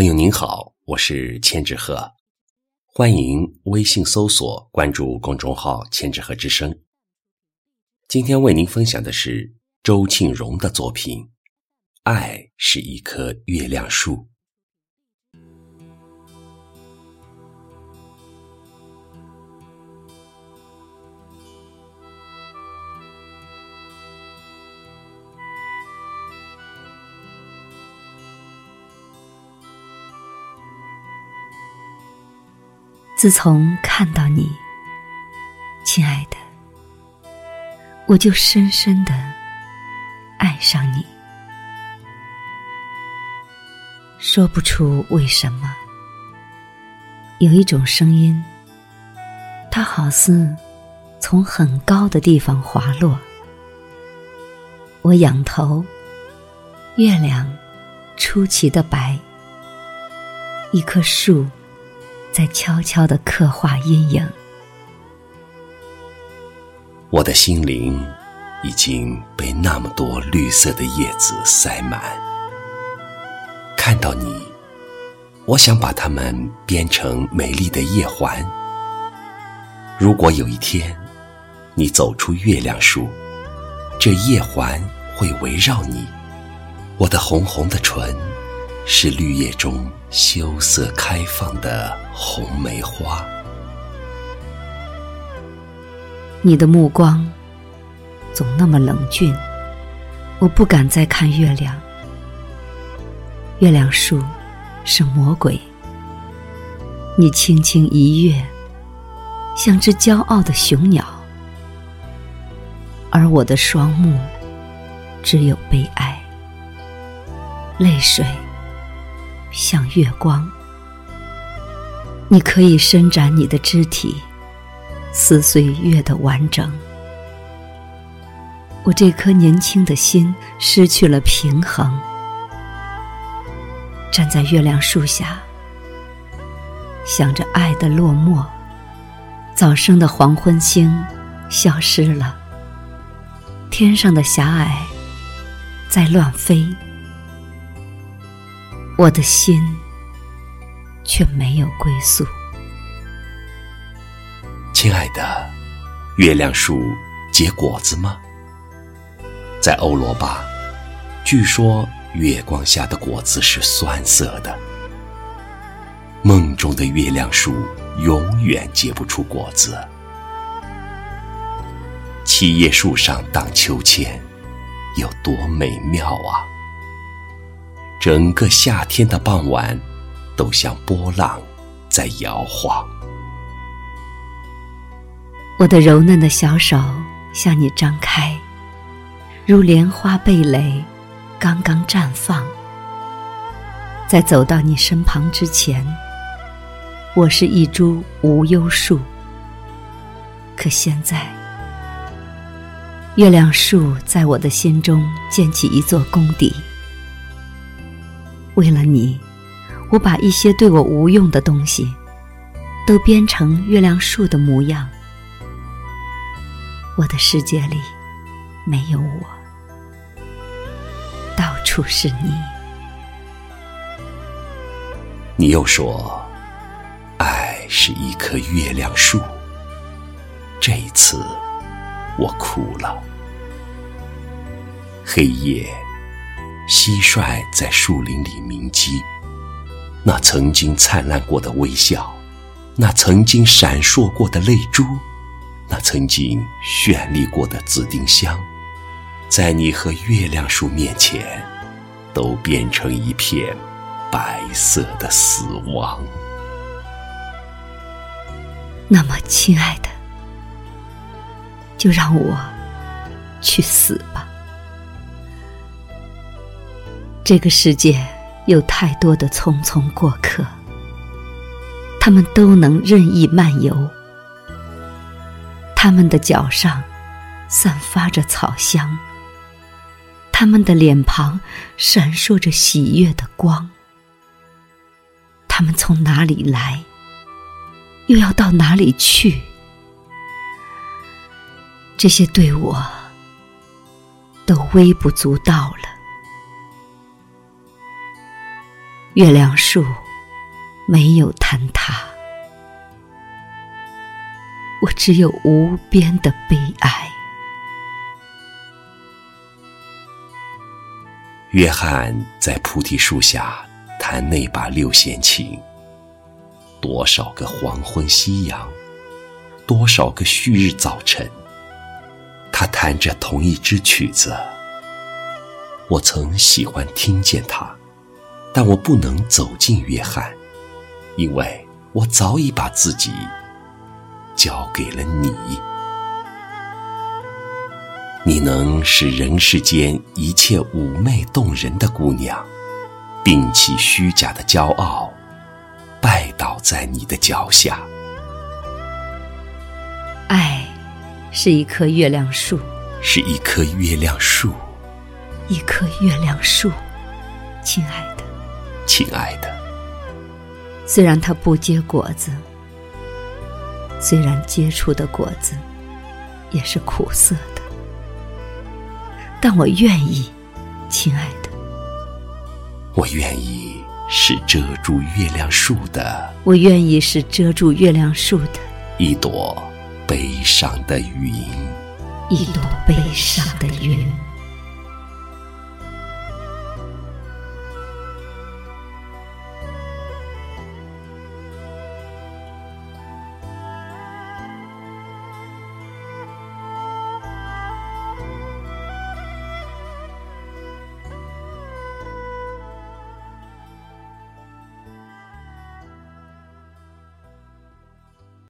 朋友您好，我是千纸鹤，欢迎微信搜索关注公众号“千纸鹤之声”。今天为您分享的是周庆荣的作品《爱是一棵月亮树》。自从看到你，亲爱的，我就深深的爱上你。说不出为什么，有一种声音，它好似从很高的地方滑落。我仰头，月亮出奇的白，一棵树。在悄悄的刻画阴影，我的心灵已经被那么多绿色的叶子塞满。看到你，我想把它们编成美丽的叶环。如果有一天你走出月亮树，这叶环会围绕你。我的红红的唇。是绿叶中羞涩开放的红梅花。你的目光总那么冷峻，我不敢再看月亮。月亮树是魔鬼，你轻轻一跃，像只骄傲的雄鸟，而我的双目只有悲哀，泪水。像月光，你可以伸展你的肢体，撕碎月的完整。我这颗年轻的心失去了平衡，站在月亮树下，想着爱的落寞。早生的黄昏星消失了，天上的霞霭在乱飞。我的心却没有归宿。亲爱的，月亮树结果子吗？在欧罗巴，据说月光下的果子是酸涩的。梦中的月亮树永远结不出果子。七叶树上荡秋千，有多美妙啊！整个夏天的傍晚，都像波浪在摇晃。我的柔嫩的小手向你张开，如莲花蓓蕾，刚刚绽放。在走到你身旁之前，我是一株无忧树。可现在，月亮树在我的心中建起一座宫邸。为了你，我把一些对我无用的东西，都编成月亮树的模样。我的世界里没有我，到处是你。你又说，爱是一棵月亮树。这一次，我哭了。黑夜。蟋蟀在树林里鸣鸡，那曾经灿烂过的微笑，那曾经闪烁过的泪珠，那曾经绚丽过的紫丁香，在你和月亮树面前，都变成一片白色的死亡。那么，亲爱的，就让我去死吧。这个世界有太多的匆匆过客，他们都能任意漫游，他们的脚上散发着草香，他们的脸庞闪烁着喜悦的光，他们从哪里来，又要到哪里去？这些对我都微不足道了。月亮树没有坍塌，我只有无边的悲哀。约翰在菩提树下弹那把六弦琴，多少个黄昏夕阳，多少个旭日早晨，他弹着同一支曲子。我曾喜欢听见他，但我不能走进约翰，因为我早已把自己交给了你。你能使人世间一切妩媚动人的姑娘，摒弃虚假的骄傲，拜倒在你的脚下。爱是一棵月亮树，是一棵月亮树，一棵月亮树，亲爱的，亲爱的。虽然它不结果子，虽然结出的果子也是苦涩的。但我愿意，亲爱的。我愿意是遮住月亮树的。我愿意是遮住月亮树的一朵悲伤的云。一朵悲伤的云。